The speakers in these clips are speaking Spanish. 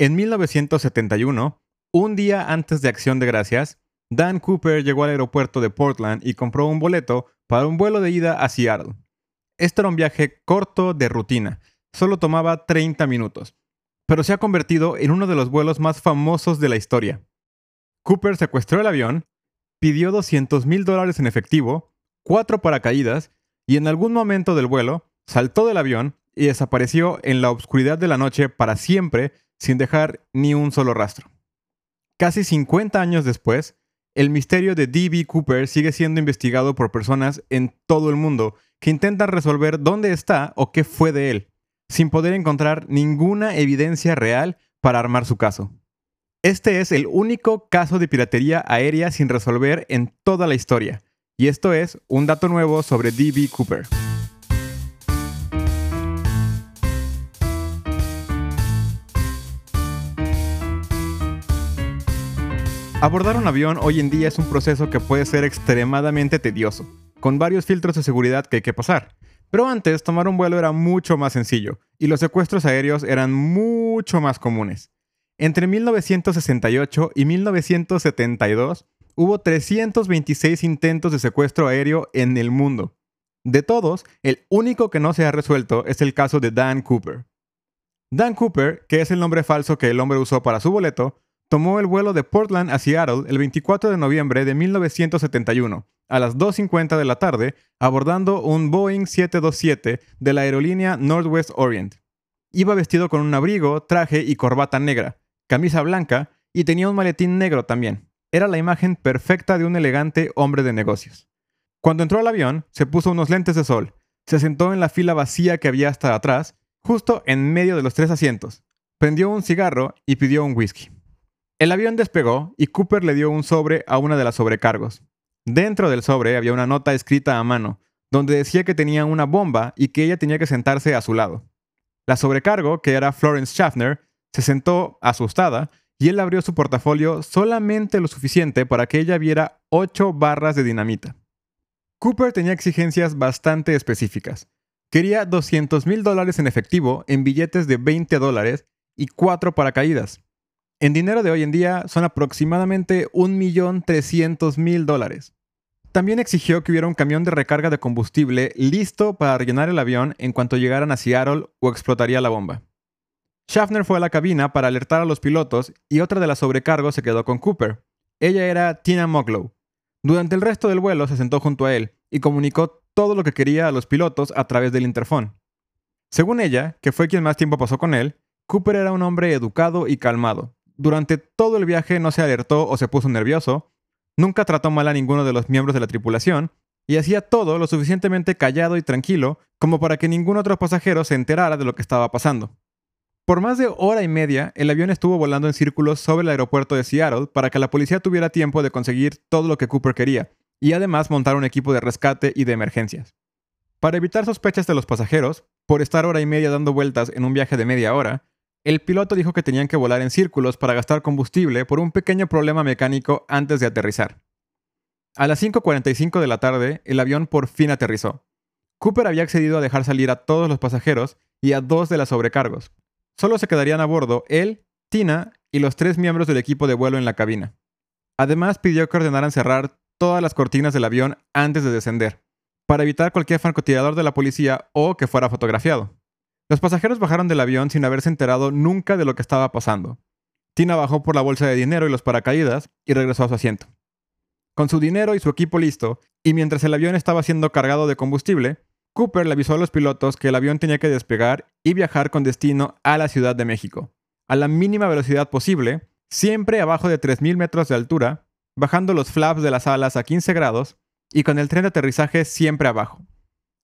En 1971, un día antes de Acción de Gracias, Dan Cooper llegó al aeropuerto de Portland y compró un boleto para un vuelo de ida a Seattle. Este era un viaje corto de rutina, solo tomaba 30 minutos, pero se ha convertido en uno de los vuelos más famosos de la historia. Cooper secuestró el avión, pidió 200 mil dólares en efectivo, cuatro paracaídas y en algún momento del vuelo saltó del avión y desapareció en la oscuridad de la noche para siempre sin dejar ni un solo rastro. Casi 50 años después, el misterio de D.B. Cooper sigue siendo investigado por personas en todo el mundo que intentan resolver dónde está o qué fue de él, sin poder encontrar ninguna evidencia real para armar su caso. Este es el único caso de piratería aérea sin resolver en toda la historia, y esto es un dato nuevo sobre D.B. Cooper. Abordar un avión hoy en día es un proceso que puede ser extremadamente tedioso, con varios filtros de seguridad que hay que pasar. Pero antes, tomar un vuelo era mucho más sencillo, y los secuestros aéreos eran mucho más comunes. Entre 1968 y 1972 hubo 326 intentos de secuestro aéreo en el mundo. De todos, el único que no se ha resuelto es el caso de Dan Cooper. Dan Cooper, que es el nombre falso que el hombre usó para su boleto, tomó el vuelo de Portland a Seattle el 24 de noviembre de 1971, a las 2.50 de la tarde, abordando un Boeing 727 de la aerolínea Northwest Orient. Iba vestido con un abrigo, traje y corbata negra, camisa blanca y tenía un maletín negro también. Era la imagen perfecta de un elegante hombre de negocios. Cuando entró al avión, se puso unos lentes de sol, se sentó en la fila vacía que había hasta atrás, justo en medio de los tres asientos, prendió un cigarro y pidió un whisky. El avión despegó y Cooper le dio un sobre a una de las sobrecargos. Dentro del sobre había una nota escrita a mano, donde decía que tenía una bomba y que ella tenía que sentarse a su lado. La sobrecargo, que era Florence Schaffner, se sentó asustada y él abrió su portafolio solamente lo suficiente para que ella viera ocho barras de dinamita. Cooper tenía exigencias bastante específicas. Quería 200 mil dólares en efectivo en billetes de 20 dólares y cuatro paracaídas. En dinero de hoy en día son aproximadamente 1.300.000 dólares. También exigió que hubiera un camión de recarga de combustible listo para rellenar el avión en cuanto llegaran a Seattle o explotaría la bomba. Schaffner fue a la cabina para alertar a los pilotos y otra de las sobrecargos se quedó con Cooper. Ella era Tina Moglow. Durante el resto del vuelo se sentó junto a él y comunicó todo lo que quería a los pilotos a través del interfón. Según ella, que fue quien más tiempo pasó con él, Cooper era un hombre educado y calmado, durante todo el viaje no se alertó o se puso nervioso, nunca trató mal a ninguno de los miembros de la tripulación, y hacía todo lo suficientemente callado y tranquilo como para que ningún otro pasajero se enterara de lo que estaba pasando. Por más de hora y media, el avión estuvo volando en círculos sobre el aeropuerto de Seattle para que la policía tuviera tiempo de conseguir todo lo que Cooper quería, y además montar un equipo de rescate y de emergencias. Para evitar sospechas de los pasajeros, por estar hora y media dando vueltas en un viaje de media hora, el piloto dijo que tenían que volar en círculos para gastar combustible por un pequeño problema mecánico antes de aterrizar. A las 5.45 de la tarde, el avión por fin aterrizó. Cooper había accedido a dejar salir a todos los pasajeros y a dos de las sobrecargos. Solo se quedarían a bordo él, Tina y los tres miembros del equipo de vuelo en la cabina. Además, pidió que ordenaran cerrar todas las cortinas del avión antes de descender, para evitar cualquier francotirador de la policía o que fuera fotografiado. Los pasajeros bajaron del avión sin haberse enterado nunca de lo que estaba pasando. Tina bajó por la bolsa de dinero y los paracaídas y regresó a su asiento. Con su dinero y su equipo listo, y mientras el avión estaba siendo cargado de combustible, Cooper le avisó a los pilotos que el avión tenía que despegar y viajar con destino a la Ciudad de México, a la mínima velocidad posible, siempre abajo de 3.000 metros de altura, bajando los flaps de las alas a 15 grados y con el tren de aterrizaje siempre abajo.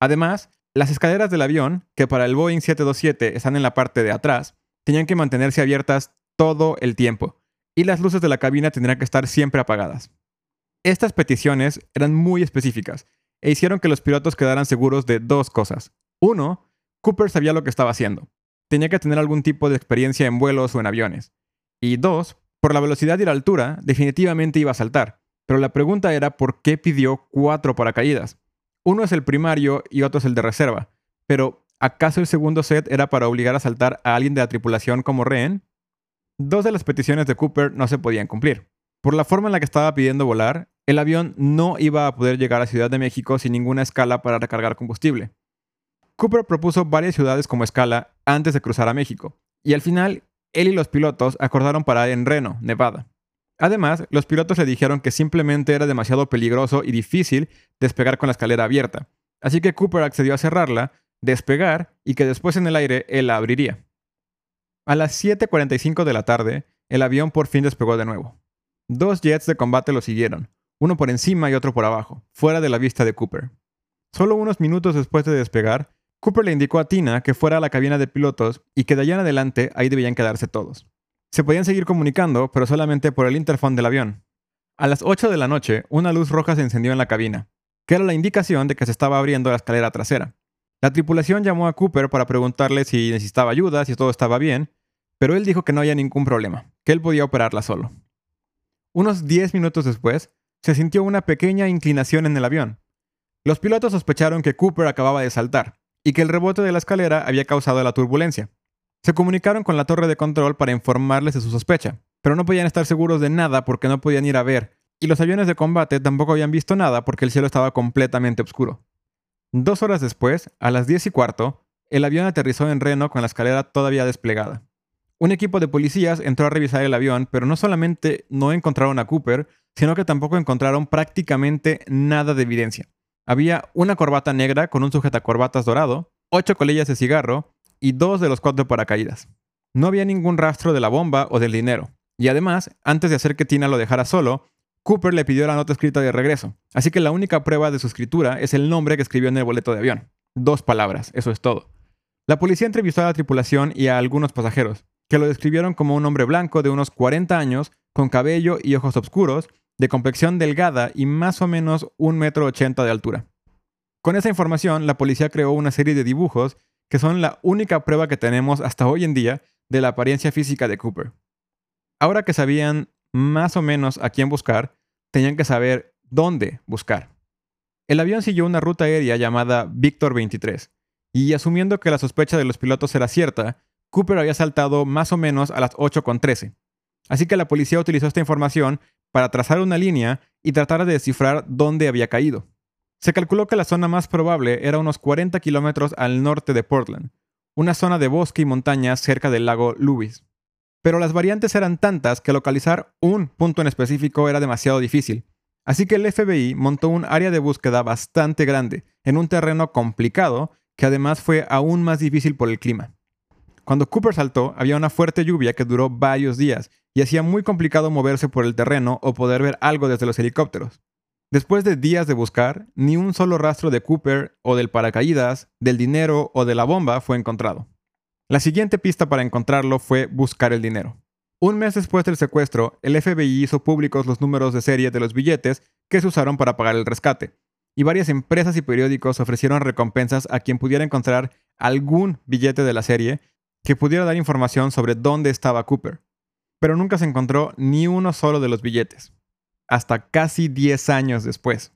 Además, las escaleras del avión, que para el Boeing 727 están en la parte de atrás, tenían que mantenerse abiertas todo el tiempo, y las luces de la cabina tendrían que estar siempre apagadas. Estas peticiones eran muy específicas e hicieron que los pilotos quedaran seguros de dos cosas. Uno, Cooper sabía lo que estaba haciendo. Tenía que tener algún tipo de experiencia en vuelos o en aviones. Y dos, por la velocidad y la altura, definitivamente iba a saltar. Pero la pregunta era por qué pidió cuatro paracaídas. Uno es el primario y otro es el de reserva. Pero, ¿acaso el segundo set era para obligar a saltar a alguien de la tripulación como rehén? Dos de las peticiones de Cooper no se podían cumplir. Por la forma en la que estaba pidiendo volar, el avión no iba a poder llegar a Ciudad de México sin ninguna escala para recargar combustible. Cooper propuso varias ciudades como escala antes de cruzar a México, y al final él y los pilotos acordaron parar en Reno, Nevada. Además, los pilotos le dijeron que simplemente era demasiado peligroso y difícil despegar con la escalera abierta, así que Cooper accedió a cerrarla, despegar y que después en el aire él la abriría. A las 7.45 de la tarde, el avión por fin despegó de nuevo. Dos jets de combate lo siguieron, uno por encima y otro por abajo, fuera de la vista de Cooper. Solo unos minutos después de despegar, Cooper le indicó a Tina que fuera a la cabina de pilotos y que de allá en adelante ahí debían quedarse todos. Se podían seguir comunicando, pero solamente por el interfón del avión. A las 8 de la noche, una luz roja se encendió en la cabina, que era la indicación de que se estaba abriendo la escalera trasera. La tripulación llamó a Cooper para preguntarle si necesitaba ayuda, si todo estaba bien, pero él dijo que no había ningún problema, que él podía operarla solo. Unos 10 minutos después, se sintió una pequeña inclinación en el avión. Los pilotos sospecharon que Cooper acababa de saltar y que el rebote de la escalera había causado la turbulencia. Se comunicaron con la torre de control para informarles de su sospecha, pero no podían estar seguros de nada porque no podían ir a ver, y los aviones de combate tampoco habían visto nada porque el cielo estaba completamente oscuro. Dos horas después, a las 10 y cuarto, el avión aterrizó en Reno con la escalera todavía desplegada. Un equipo de policías entró a revisar el avión, pero no solamente no encontraron a Cooper, sino que tampoco encontraron prácticamente nada de evidencia. Había una corbata negra con un sujetacorbatas dorado, ocho colillas de cigarro y dos de los cuatro paracaídas. No había ningún rastro de la bomba o del dinero. Y además, antes de hacer que Tina lo dejara solo, Cooper le pidió la nota escrita de regreso, así que la única prueba de su escritura es el nombre que escribió en el boleto de avión. Dos palabras, eso es todo. La policía entrevistó a la tripulación y a algunos pasajeros, que lo describieron como un hombre blanco de unos 40 años, con cabello y ojos oscuros, de complexión delgada y más o menos un metro ochenta de altura. Con esa información, la policía creó una serie de dibujos que son la única prueba que tenemos hasta hoy en día de la apariencia física de Cooper. Ahora que sabían más o menos a quién buscar, tenían que saber dónde buscar. El avión siguió una ruta aérea llamada Victor 23, y asumiendo que la sospecha de los pilotos era cierta, Cooper había saltado más o menos a las 8.13. Así que la policía utilizó esta información para trazar una línea y tratar de descifrar dónde había caído. Se calculó que la zona más probable era unos 40 kilómetros al norte de Portland, una zona de bosque y montañas cerca del lago Lewis. Pero las variantes eran tantas que localizar un punto en específico era demasiado difícil. Así que el FBI montó un área de búsqueda bastante grande, en un terreno complicado que además fue aún más difícil por el clima. Cuando Cooper saltó, había una fuerte lluvia que duró varios días y hacía muy complicado moverse por el terreno o poder ver algo desde los helicópteros. Después de días de buscar, ni un solo rastro de Cooper o del paracaídas, del dinero o de la bomba fue encontrado. La siguiente pista para encontrarlo fue buscar el dinero. Un mes después del secuestro, el FBI hizo públicos los números de serie de los billetes que se usaron para pagar el rescate, y varias empresas y periódicos ofrecieron recompensas a quien pudiera encontrar algún billete de la serie que pudiera dar información sobre dónde estaba Cooper. Pero nunca se encontró ni uno solo de los billetes, hasta casi 10 años después.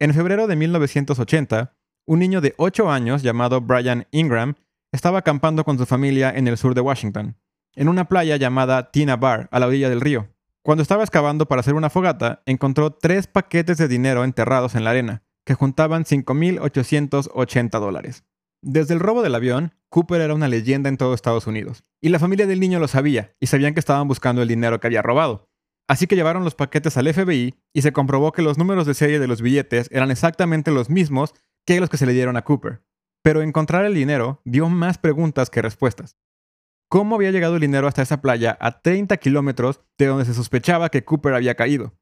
En febrero de 1980, un niño de 8 años llamado Brian Ingram estaba acampando con su familia en el sur de Washington, en una playa llamada Tina Bar, a la orilla del río. Cuando estaba excavando para hacer una fogata, encontró tres paquetes de dinero enterrados en la arena, que juntaban 5.880 dólares. Desde el robo del avión, Cooper era una leyenda en todo Estados Unidos, y la familia del niño lo sabía, y sabían que estaban buscando el dinero que había robado. Así que llevaron los paquetes al FBI y se comprobó que los números de serie de los billetes eran exactamente los mismos que los que se le dieron a Cooper. Pero encontrar el dinero dio más preguntas que respuestas. ¿Cómo había llegado el dinero hasta esa playa a 30 kilómetros de donde se sospechaba que Cooper había caído?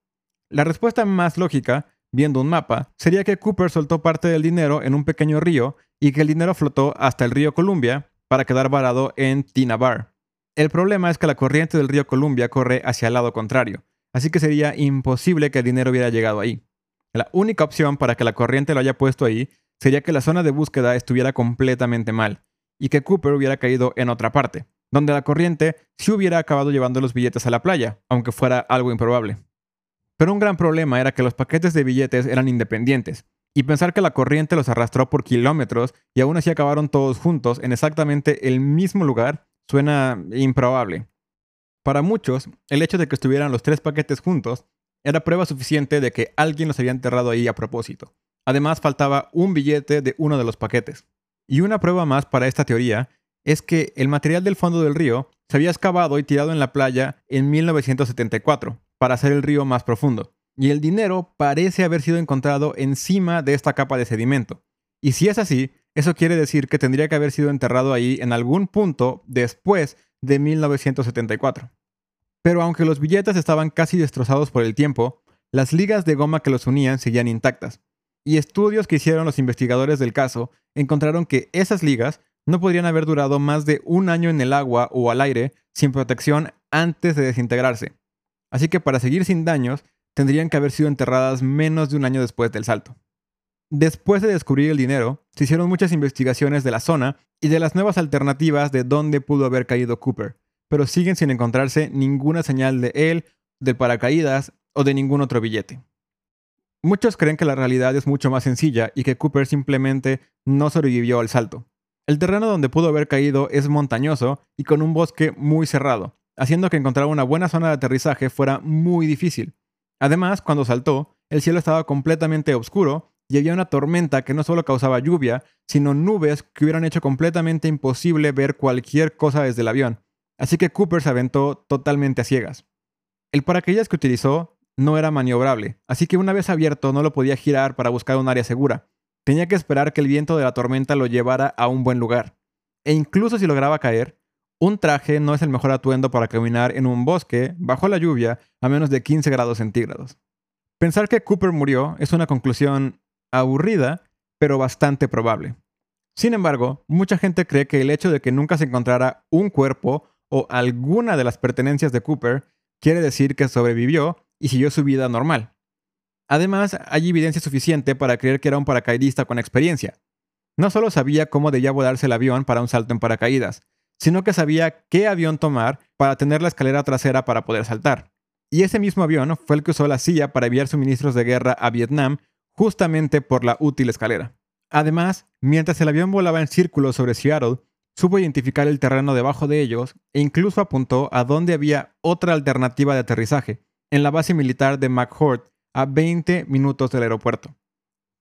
La respuesta más lógica, viendo un mapa, sería que Cooper soltó parte del dinero en un pequeño río y que el dinero flotó hasta el río Columbia para quedar varado en Tina Bar. El problema es que la corriente del río Columbia corre hacia el lado contrario, así que sería imposible que el dinero hubiera llegado ahí. La única opción para que la corriente lo haya puesto ahí sería que la zona de búsqueda estuviera completamente mal y que Cooper hubiera caído en otra parte, donde la corriente sí hubiera acabado llevando los billetes a la playa, aunque fuera algo improbable. Pero un gran problema era que los paquetes de billetes eran independientes, y pensar que la corriente los arrastró por kilómetros y aún así acabaron todos juntos en exactamente el mismo lugar suena improbable. Para muchos, el hecho de que estuvieran los tres paquetes juntos era prueba suficiente de que alguien los había enterrado ahí a propósito. Además, faltaba un billete de uno de los paquetes. Y una prueba más para esta teoría es que el material del fondo del río se había excavado y tirado en la playa en 1974 para hacer el río más profundo. Y el dinero parece haber sido encontrado encima de esta capa de sedimento. Y si es así, eso quiere decir que tendría que haber sido enterrado ahí en algún punto después de 1974. Pero aunque los billetes estaban casi destrozados por el tiempo, las ligas de goma que los unían seguían intactas. Y estudios que hicieron los investigadores del caso encontraron que esas ligas no podrían haber durado más de un año en el agua o al aire sin protección antes de desintegrarse. Así que para seguir sin daños, tendrían que haber sido enterradas menos de un año después del salto. Después de descubrir el dinero, se hicieron muchas investigaciones de la zona y de las nuevas alternativas de dónde pudo haber caído Cooper, pero siguen sin encontrarse ninguna señal de él, del paracaídas o de ningún otro billete. Muchos creen que la realidad es mucho más sencilla y que Cooper simplemente no sobrevivió al salto. El terreno donde pudo haber caído es montañoso y con un bosque muy cerrado, haciendo que encontrar una buena zona de aterrizaje fuera muy difícil. Además, cuando saltó, el cielo estaba completamente oscuro y había una tormenta que no solo causaba lluvia, sino nubes que hubieran hecho completamente imposible ver cualquier cosa desde el avión. Así que Cooper se aventó totalmente a ciegas. El paracaídas que utilizó no era maniobrable, así que una vez abierto no lo podía girar para buscar un área segura. Tenía que esperar que el viento de la tormenta lo llevara a un buen lugar. E incluso si lograba caer, un traje no es el mejor atuendo para caminar en un bosque bajo la lluvia a menos de 15 grados centígrados. Pensar que Cooper murió es una conclusión aburrida, pero bastante probable. Sin embargo, mucha gente cree que el hecho de que nunca se encontrara un cuerpo o alguna de las pertenencias de Cooper quiere decir que sobrevivió y siguió su vida normal. Además, hay evidencia suficiente para creer que era un paracaidista con experiencia. No solo sabía cómo debía volarse el avión para un salto en paracaídas, sino que sabía qué avión tomar para tener la escalera trasera para poder saltar. Y ese mismo avión fue el que usó la CIA para enviar suministros de guerra a Vietnam justamente por la útil escalera. Además, mientras el avión volaba en círculo sobre Seattle, supo identificar el terreno debajo de ellos e incluso apuntó a dónde había otra alternativa de aterrizaje, en la base militar de McHort, a 20 minutos del aeropuerto.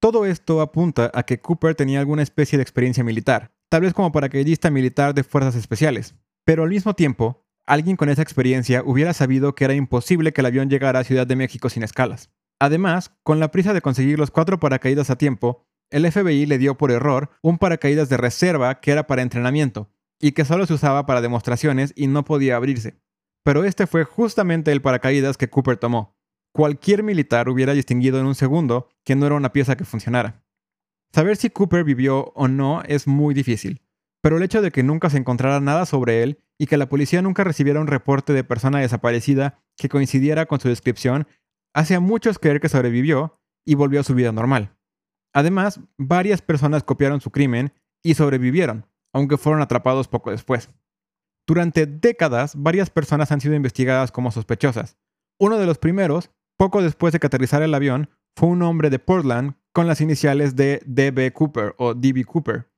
Todo esto apunta a que Cooper tenía alguna especie de experiencia militar, tal vez como paracaidista militar de fuerzas especiales. Pero al mismo tiempo, alguien con esa experiencia hubiera sabido que era imposible que el avión llegara a Ciudad de México sin escalas. Además, con la prisa de conseguir los cuatro paracaídas a tiempo, el FBI le dio por error un paracaídas de reserva que era para entrenamiento y que solo se usaba para demostraciones y no podía abrirse. Pero este fue justamente el paracaídas que Cooper tomó. Cualquier militar hubiera distinguido en un segundo que no era una pieza que funcionara. Saber si Cooper vivió o no es muy difícil, pero el hecho de que nunca se encontrara nada sobre él y que la policía nunca recibiera un reporte de persona desaparecida que coincidiera con su descripción hace muchos creer que sobrevivió y volvió a su vida normal. Además, varias personas copiaron su crimen y sobrevivieron, aunque fueron atrapados poco después. Durante décadas, varias personas han sido investigadas como sospechosas. Uno de los primeros, poco después de que el avión, fue un hombre de Portland con las iniciales de DB Cooper o DB Cooper.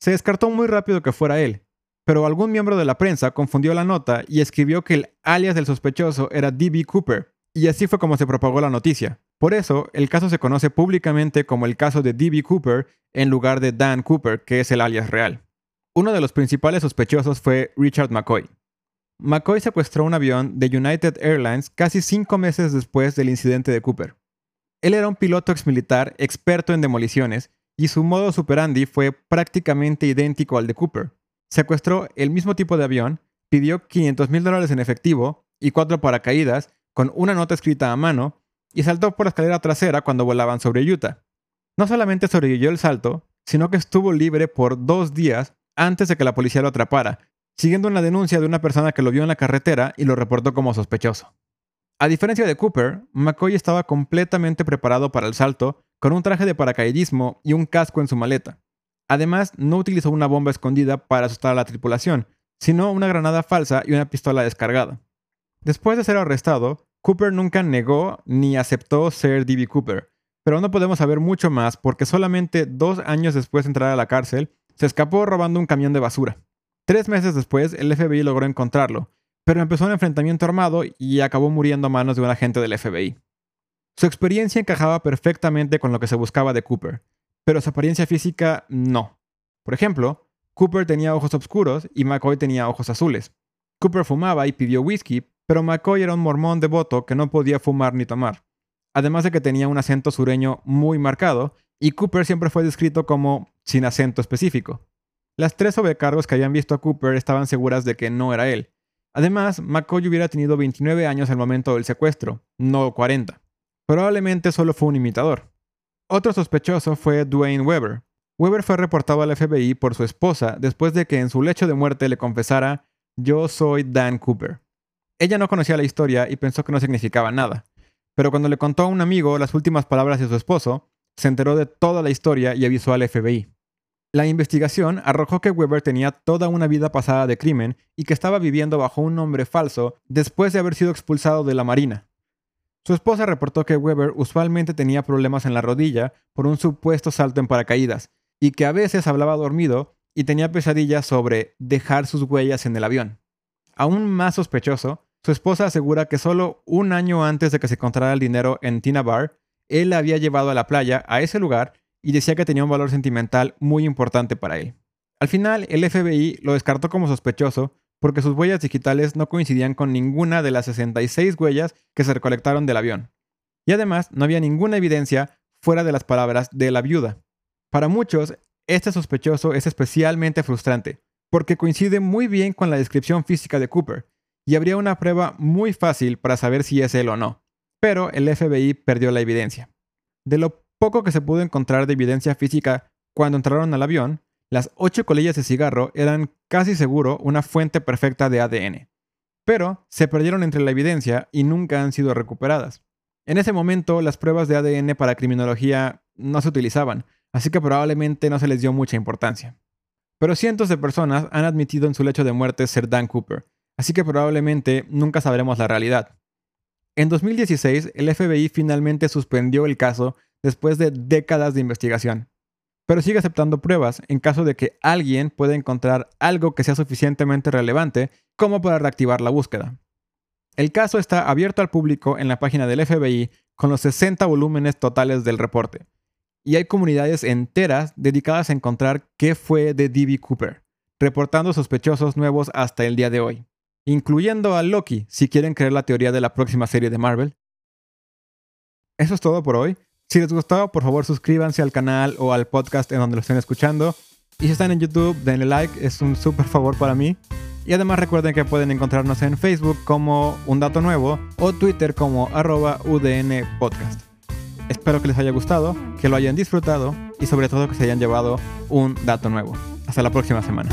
Se descartó muy rápido que fuera él, pero algún miembro de la prensa confundió la nota y escribió que el alias del sospechoso era DB Cooper, y así fue como se propagó la noticia. Por eso, el caso se conoce públicamente como el caso de D.B. Cooper en lugar de Dan Cooper, que es el alias real. Uno de los principales sospechosos fue Richard McCoy. McCoy secuestró un avión de United Airlines casi cinco meses después del incidente de Cooper. Él era un piloto exmilitar experto en demoliciones y su modo superandi fue prácticamente idéntico al de Cooper. Secuestró el mismo tipo de avión, pidió 500 mil dólares en efectivo y cuatro paracaídas con una nota escrita a mano y saltó por la escalera trasera cuando volaban sobre Utah. No solamente sobrevivió el salto, sino que estuvo libre por dos días antes de que la policía lo atrapara, siguiendo una denuncia de una persona que lo vio en la carretera y lo reportó como sospechoso. A diferencia de Cooper, McCoy estaba completamente preparado para el salto, con un traje de paracaidismo y un casco en su maleta. Además, no utilizó una bomba escondida para asustar a la tripulación, sino una granada falsa y una pistola descargada. Después de ser arrestado, Cooper nunca negó ni aceptó ser D.B. Cooper, pero no podemos saber mucho más porque solamente dos años después de entrar a la cárcel, se escapó robando un camión de basura. Tres meses después, el FBI logró encontrarlo, pero empezó un enfrentamiento armado y acabó muriendo a manos de un agente del FBI. Su experiencia encajaba perfectamente con lo que se buscaba de Cooper, pero su apariencia física no. Por ejemplo, Cooper tenía ojos oscuros y McCoy tenía ojos azules. Cooper fumaba y pidió whisky, pero McCoy era un mormón devoto que no podía fumar ni tomar. Además de que tenía un acento sureño muy marcado, y Cooper siempre fue descrito como sin acento específico. Las tres sobrecargos que habían visto a Cooper estaban seguras de que no era él. Además, McCoy hubiera tenido 29 años al momento del secuestro, no 40. Probablemente solo fue un imitador. Otro sospechoso fue Dwayne Weber. Weber fue reportado al FBI por su esposa después de que en su lecho de muerte le confesara yo soy Dan Cooper. Ella no conocía la historia y pensó que no significaba nada, pero cuando le contó a un amigo las últimas palabras de su esposo, se enteró de toda la historia y avisó al FBI. La investigación arrojó que Weber tenía toda una vida pasada de crimen y que estaba viviendo bajo un nombre falso después de haber sido expulsado de la Marina. Su esposa reportó que Weber usualmente tenía problemas en la rodilla por un supuesto salto en paracaídas y que a veces hablaba dormido y tenía pesadillas sobre dejar sus huellas en el avión. Aún más sospechoso, su esposa asegura que solo un año antes de que se encontrara el dinero en Tina Bar, él la había llevado a la playa, a ese lugar, y decía que tenía un valor sentimental muy importante para él. Al final, el FBI lo descartó como sospechoso porque sus huellas digitales no coincidían con ninguna de las 66 huellas que se recolectaron del avión. Y además, no había ninguna evidencia fuera de las palabras de la viuda. Para muchos, este sospechoso es especialmente frustrante, porque coincide muy bien con la descripción física de Cooper, y habría una prueba muy fácil para saber si es él o no. Pero el FBI perdió la evidencia. De lo poco que se pudo encontrar de evidencia física cuando entraron al avión, las ocho colillas de cigarro eran casi seguro una fuente perfecta de ADN, pero se perdieron entre la evidencia y nunca han sido recuperadas. En ese momento, las pruebas de ADN para criminología no se utilizaban, así que probablemente no se les dio mucha importancia. Pero cientos de personas han admitido en su lecho de muerte ser Dan Cooper, así que probablemente nunca sabremos la realidad. En 2016, el FBI finalmente suspendió el caso después de décadas de investigación pero sigue aceptando pruebas en caso de que alguien pueda encontrar algo que sea suficientemente relevante como para reactivar la búsqueda. El caso está abierto al público en la página del FBI con los 60 volúmenes totales del reporte, y hay comunidades enteras dedicadas a encontrar qué fue de D.B. Cooper, reportando sospechosos nuevos hasta el día de hoy, incluyendo a Loki, si quieren creer la teoría de la próxima serie de Marvel. Eso es todo por hoy. Si les gustó, por favor suscríbanse al canal o al podcast en donde lo estén escuchando. Y si están en YouTube, denle like, es un súper favor para mí. Y además recuerden que pueden encontrarnos en Facebook como Un Dato Nuevo o Twitter como arroba. Espero que les haya gustado, que lo hayan disfrutado y sobre todo que se hayan llevado un dato nuevo. Hasta la próxima semana.